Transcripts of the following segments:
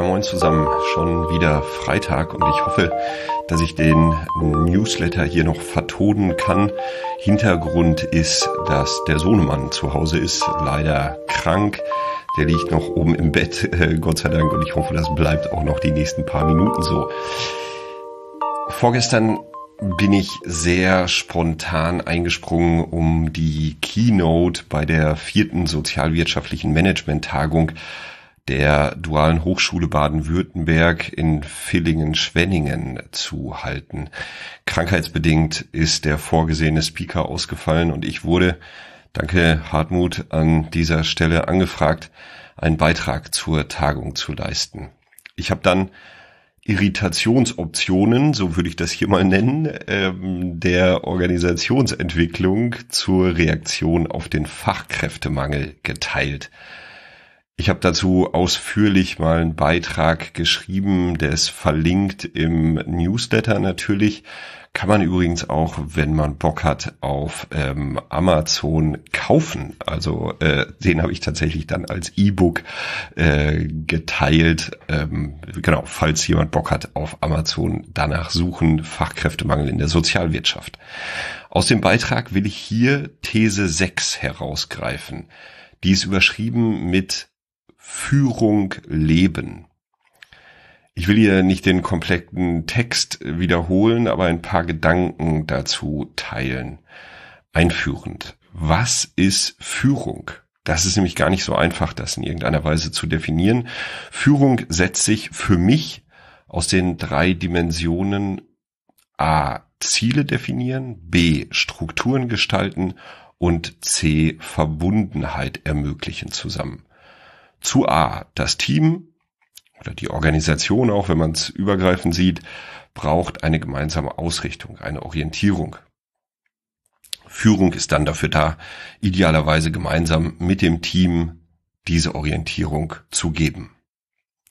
Ja, moin zusammen. Schon wieder Freitag und ich hoffe, dass ich den Newsletter hier noch vertonen kann. Hintergrund ist, dass der Sohnemann zu Hause ist, leider krank. Der liegt noch oben im Bett, äh, Gott sei Dank, und ich hoffe, das bleibt auch noch die nächsten paar Minuten so. Vorgestern bin ich sehr spontan eingesprungen, um die Keynote bei der vierten sozialwirtschaftlichen Management-Tagung der Dualen Hochschule Baden-Württemberg in Villingen-Schwenningen zu halten. Krankheitsbedingt ist der vorgesehene Speaker ausgefallen und ich wurde, danke Hartmut, an dieser Stelle angefragt, einen Beitrag zur Tagung zu leisten. Ich habe dann Irritationsoptionen, so würde ich das hier mal nennen, ähm, der Organisationsentwicklung zur Reaktion auf den Fachkräftemangel geteilt. Ich habe dazu ausführlich mal einen Beitrag geschrieben, der ist verlinkt im Newsletter natürlich. Kann man übrigens auch, wenn man Bock hat, auf ähm, Amazon kaufen. Also äh, den habe ich tatsächlich dann als E-Book äh, geteilt. Ähm, genau, falls jemand Bock hat, auf Amazon danach suchen, Fachkräftemangel in der Sozialwirtschaft. Aus dem Beitrag will ich hier These 6 herausgreifen. Die ist überschrieben mit Führung leben. Ich will hier nicht den kompletten Text wiederholen, aber ein paar Gedanken dazu teilen. Einführend. Was ist Führung? Das ist nämlich gar nicht so einfach, das in irgendeiner Weise zu definieren. Führung setzt sich für mich aus den drei Dimensionen A. Ziele definieren, B. Strukturen gestalten und C. Verbundenheit ermöglichen zusammen zu A. Das Team oder die Organisation auch, wenn man es übergreifend sieht, braucht eine gemeinsame Ausrichtung, eine Orientierung. Führung ist dann dafür da, idealerweise gemeinsam mit dem Team diese Orientierung zu geben.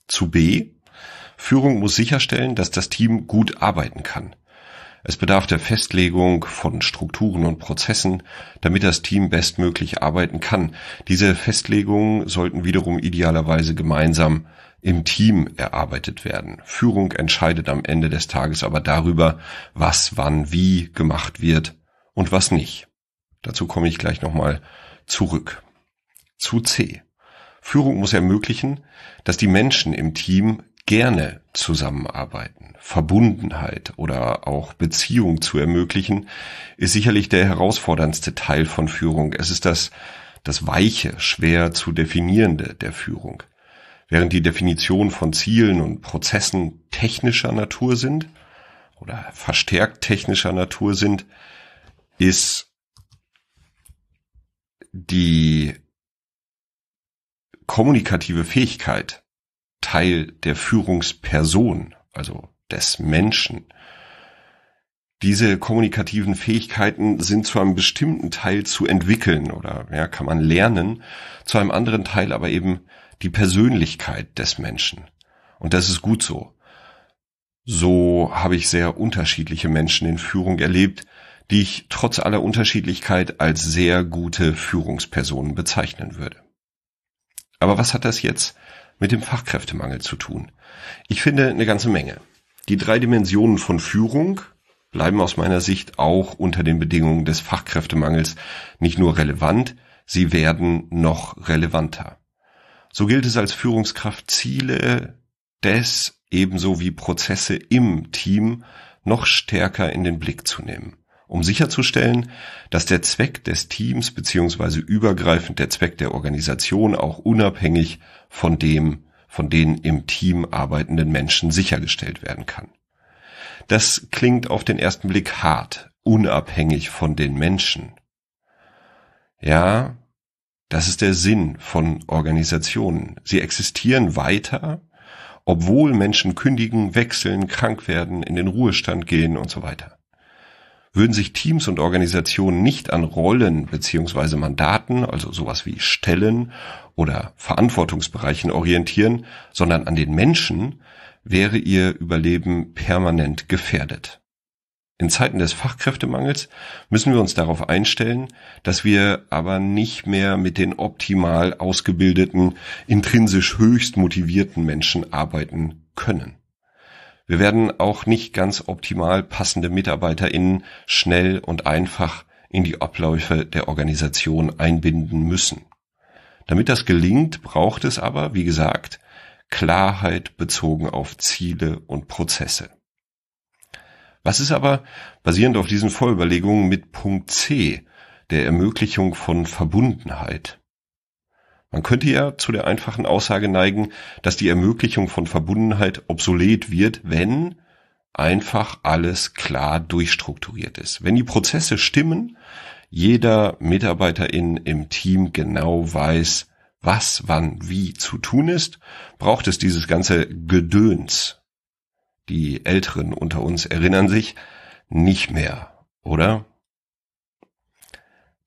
Zu B. Führung muss sicherstellen, dass das Team gut arbeiten kann. Es bedarf der Festlegung von Strukturen und Prozessen, damit das Team bestmöglich arbeiten kann. Diese Festlegungen sollten wiederum idealerweise gemeinsam im Team erarbeitet werden. Führung entscheidet am Ende des Tages aber darüber, was wann wie gemacht wird und was nicht. Dazu komme ich gleich nochmal zurück. Zu C. Führung muss ermöglichen, dass die Menschen im Team gerne zusammenarbeiten. Verbundenheit oder auch Beziehung zu ermöglichen, ist sicherlich der herausforderndste Teil von Führung. Es ist das, das weiche, schwer zu definierende der Führung. Während die Definition von Zielen und Prozessen technischer Natur sind oder verstärkt technischer Natur sind, ist die kommunikative Fähigkeit Teil der Führungsperson, also des Menschen. Diese kommunikativen Fähigkeiten sind zu einem bestimmten Teil zu entwickeln oder ja, kann man lernen, zu einem anderen Teil aber eben die Persönlichkeit des Menschen. Und das ist gut so. So habe ich sehr unterschiedliche Menschen in Führung erlebt, die ich trotz aller Unterschiedlichkeit als sehr gute Führungspersonen bezeichnen würde. Aber was hat das jetzt mit dem Fachkräftemangel zu tun? Ich finde eine ganze Menge. Die drei Dimensionen von Führung bleiben aus meiner Sicht auch unter den Bedingungen des Fachkräftemangels nicht nur relevant, sie werden noch relevanter. So gilt es als Führungskraft Ziele des ebenso wie Prozesse im Team noch stärker in den Blick zu nehmen, um sicherzustellen, dass der Zweck des Teams beziehungsweise übergreifend der Zweck der Organisation auch unabhängig von dem von den im Team arbeitenden Menschen sichergestellt werden kann. Das klingt auf den ersten Blick hart, unabhängig von den Menschen. Ja, das ist der Sinn von Organisationen. Sie existieren weiter, obwohl Menschen kündigen, wechseln, krank werden, in den Ruhestand gehen und so weiter. Würden sich Teams und Organisationen nicht an Rollen beziehungsweise Mandaten, also sowas wie Stellen oder Verantwortungsbereichen orientieren, sondern an den Menschen, wäre ihr Überleben permanent gefährdet. In Zeiten des Fachkräftemangels müssen wir uns darauf einstellen, dass wir aber nicht mehr mit den optimal ausgebildeten, intrinsisch höchst motivierten Menschen arbeiten können. Wir werden auch nicht ganz optimal passende MitarbeiterInnen schnell und einfach in die Abläufe der Organisation einbinden müssen. Damit das gelingt, braucht es aber, wie gesagt, Klarheit bezogen auf Ziele und Prozesse. Was ist aber, basierend auf diesen Vorüberlegungen, mit Punkt C, der Ermöglichung von Verbundenheit? Man könnte ja zu der einfachen Aussage neigen, dass die Ermöglichung von Verbundenheit obsolet wird, wenn einfach alles klar durchstrukturiert ist. Wenn die Prozesse stimmen, jeder Mitarbeiterin im Team genau weiß, was wann wie zu tun ist, braucht es dieses ganze Gedöns, die Älteren unter uns erinnern sich, nicht mehr, oder?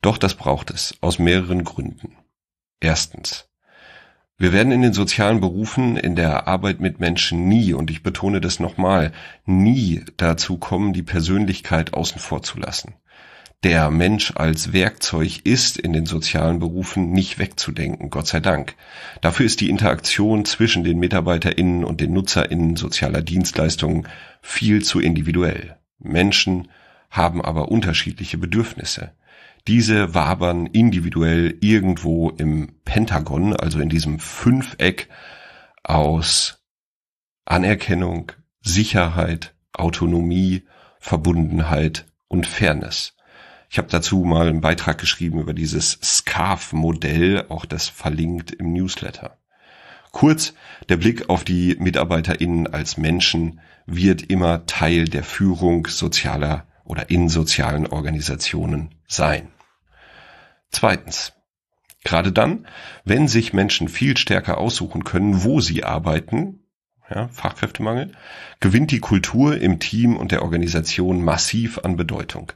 Doch das braucht es, aus mehreren Gründen. Erstens. Wir werden in den sozialen Berufen, in der Arbeit mit Menschen nie, und ich betone das nochmal, nie dazu kommen, die Persönlichkeit außen vor zu lassen der Mensch als Werkzeug ist in den sozialen Berufen nicht wegzudenken, Gott sei Dank. Dafür ist die Interaktion zwischen den MitarbeiterInnen und den NutzerInnen sozialer Dienstleistungen viel zu individuell. Menschen haben aber unterschiedliche Bedürfnisse. Diese wabern individuell irgendwo im Pentagon, also in diesem Fünfeck aus Anerkennung, Sicherheit, Autonomie, Verbundenheit und Fairness. Ich habe dazu mal einen Beitrag geschrieben über dieses Scarf-Modell, auch das verlinkt im Newsletter. Kurz, der Blick auf die MitarbeiterInnen als Menschen wird immer Teil der Führung sozialer oder in sozialen Organisationen sein. Zweitens. Gerade dann, wenn sich Menschen viel stärker aussuchen können, wo sie arbeiten, ja, Fachkräftemangel, gewinnt die Kultur im Team und der Organisation massiv an Bedeutung.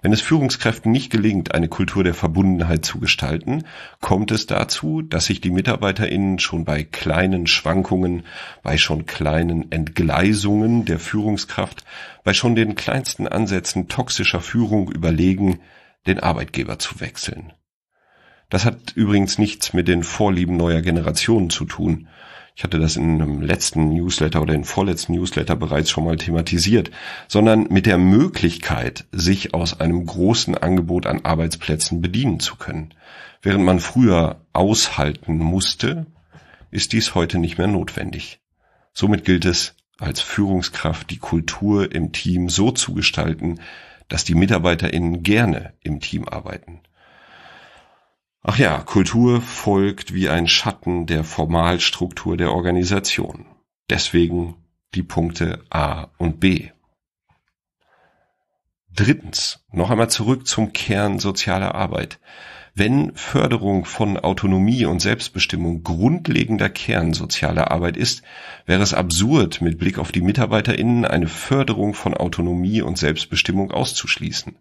Wenn es Führungskräften nicht gelingt, eine Kultur der Verbundenheit zu gestalten, kommt es dazu, dass sich die MitarbeiterInnen schon bei kleinen Schwankungen, bei schon kleinen Entgleisungen der Führungskraft, bei schon den kleinsten Ansätzen toxischer Führung überlegen, den Arbeitgeber zu wechseln. Das hat übrigens nichts mit den Vorlieben neuer Generationen zu tun. Ich hatte das in einem letzten Newsletter oder in vorletzten Newsletter bereits schon mal thematisiert, sondern mit der Möglichkeit, sich aus einem großen Angebot an Arbeitsplätzen bedienen zu können. Während man früher aushalten musste, ist dies heute nicht mehr notwendig. Somit gilt es, als Führungskraft die Kultur im Team so zu gestalten, dass die MitarbeiterInnen gerne im Team arbeiten. Ach ja, Kultur folgt wie ein Schatten der Formalstruktur der Organisation. Deswegen die Punkte A und B. Drittens, noch einmal zurück zum Kern sozialer Arbeit. Wenn Förderung von Autonomie und Selbstbestimmung grundlegender Kern sozialer Arbeit ist, wäre es absurd, mit Blick auf die MitarbeiterInnen eine Förderung von Autonomie und Selbstbestimmung auszuschließen.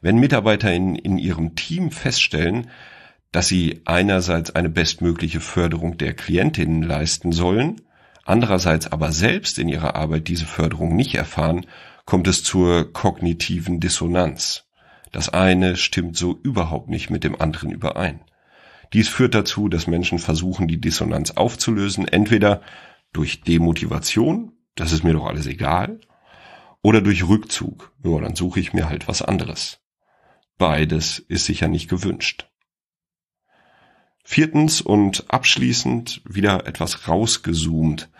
Wenn MitarbeiterInnen in ihrem Team feststellen, dass sie einerseits eine bestmögliche Förderung der Klientinnen leisten sollen, andererseits aber selbst in ihrer Arbeit diese Förderung nicht erfahren, kommt es zur kognitiven Dissonanz. Das eine stimmt so überhaupt nicht mit dem anderen überein. Dies führt dazu, dass Menschen versuchen, die Dissonanz aufzulösen, entweder durch Demotivation, das ist mir doch alles egal, oder durch Rückzug, ja, dann suche ich mir halt was anderes. Beides ist sicher nicht gewünscht. Viertens und abschließend wieder etwas rausgezoomt.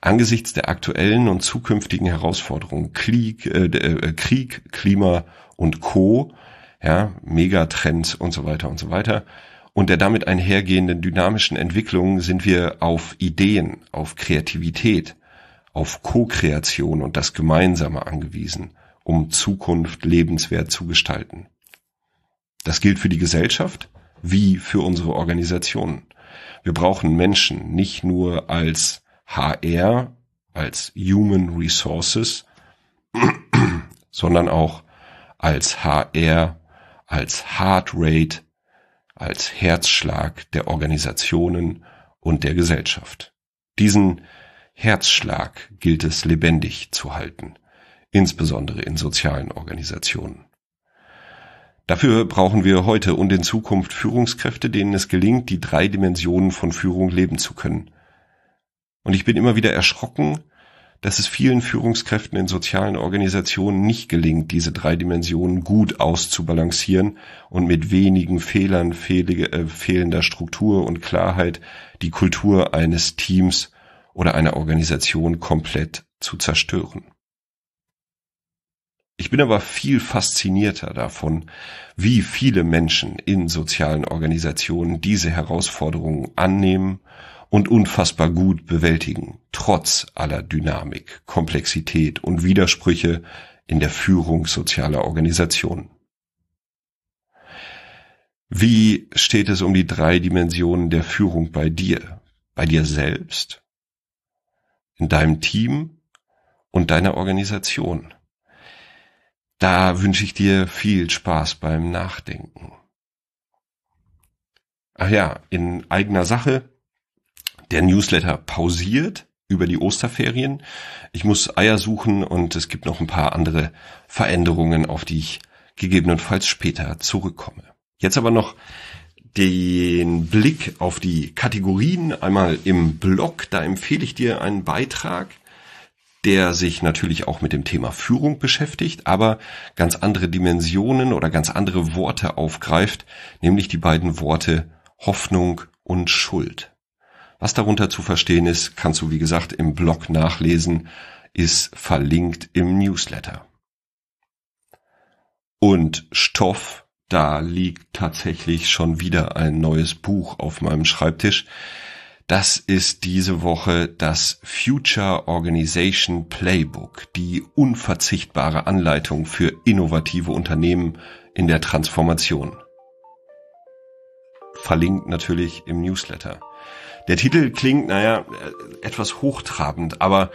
Angesichts der aktuellen und zukünftigen Herausforderungen Krieg, äh, äh, Krieg, Klima und Co., ja, Megatrends und so weiter und so weiter, und der damit einhergehenden dynamischen Entwicklungen sind wir auf Ideen, auf Kreativität, auf Co-Kreation und das Gemeinsame angewiesen, um Zukunft lebenswert zu gestalten. Das gilt für die Gesellschaft, wie für unsere Organisationen. Wir brauchen Menschen nicht nur als HR, als Human Resources, sondern auch als HR, als Heart Rate, als Herzschlag der Organisationen und der Gesellschaft. Diesen Herzschlag gilt es lebendig zu halten, insbesondere in sozialen Organisationen. Dafür brauchen wir heute und in Zukunft Führungskräfte, denen es gelingt, die drei Dimensionen von Führung leben zu können. Und ich bin immer wieder erschrocken, dass es vielen Führungskräften in sozialen Organisationen nicht gelingt, diese drei Dimensionen gut auszubalancieren und mit wenigen Fehlern, äh, fehlender Struktur und Klarheit die Kultur eines Teams oder einer Organisation komplett zu zerstören. Ich bin aber viel faszinierter davon, wie viele Menschen in sozialen Organisationen diese Herausforderungen annehmen und unfassbar gut bewältigen, trotz aller Dynamik, Komplexität und Widersprüche in der Führung sozialer Organisationen. Wie steht es um die drei Dimensionen der Führung bei dir, bei dir selbst, in deinem Team und deiner Organisation? Da wünsche ich dir viel Spaß beim Nachdenken. Ach ja, in eigener Sache. Der Newsletter pausiert über die Osterferien. Ich muss Eier suchen und es gibt noch ein paar andere Veränderungen, auf die ich gegebenenfalls später zurückkomme. Jetzt aber noch den Blick auf die Kategorien einmal im Blog. Da empfehle ich dir einen Beitrag der sich natürlich auch mit dem Thema Führung beschäftigt, aber ganz andere Dimensionen oder ganz andere Worte aufgreift, nämlich die beiden Worte Hoffnung und Schuld. Was darunter zu verstehen ist, kannst du wie gesagt im Blog nachlesen, ist verlinkt im Newsletter. Und Stoff, da liegt tatsächlich schon wieder ein neues Buch auf meinem Schreibtisch. Das ist diese Woche das Future Organization Playbook, die unverzichtbare Anleitung für innovative Unternehmen in der Transformation. Verlinkt natürlich im Newsletter. Der Titel klingt, naja, etwas hochtrabend, aber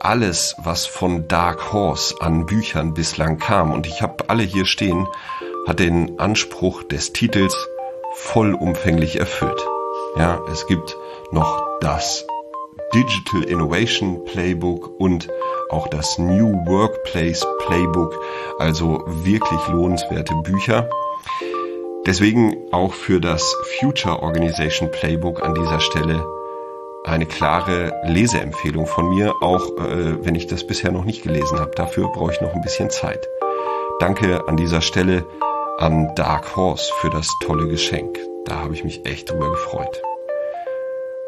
alles, was von Dark Horse an Büchern bislang kam, und ich habe alle hier stehen, hat den Anspruch des Titels vollumfänglich erfüllt. Ja, es gibt noch das Digital Innovation Playbook und auch das New Workplace Playbook, also wirklich lohnenswerte Bücher. Deswegen auch für das Future Organization Playbook an dieser Stelle eine klare Leseempfehlung von mir, auch äh, wenn ich das bisher noch nicht gelesen habe. Dafür brauche ich noch ein bisschen Zeit. Danke an dieser Stelle an Dark Horse für das tolle Geschenk. Da habe ich mich echt drüber gefreut.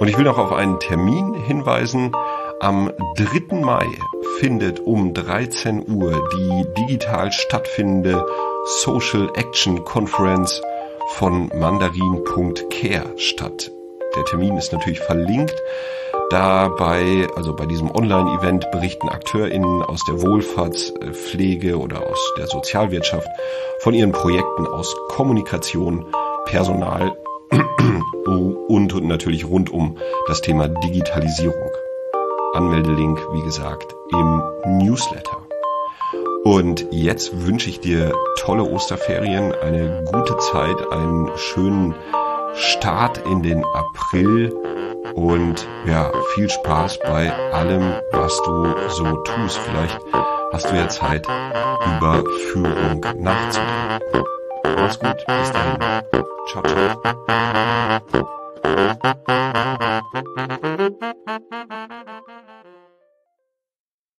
Und ich will noch auf einen Termin hinweisen. Am 3. Mai findet um 13 Uhr die digital stattfindende Social Action Conference von mandarin.care statt. Der Termin ist natürlich verlinkt. Dabei, also bei diesem Online-Event, berichten AkteurInnen aus der Wohlfahrtspflege oder aus der Sozialwirtschaft von ihren Projekten aus Kommunikation, Personal, und natürlich rund um das Thema Digitalisierung. Anmeldelink, wie gesagt, im Newsletter. Und jetzt wünsche ich dir tolle Osterferien, eine gute Zeit, einen schönen Start in den April und ja, viel Spaß bei allem, was du so tust. Vielleicht hast du ja Zeit, über Führung nachzudenken. Mach's gut, bis dahin. Ciao, ciao.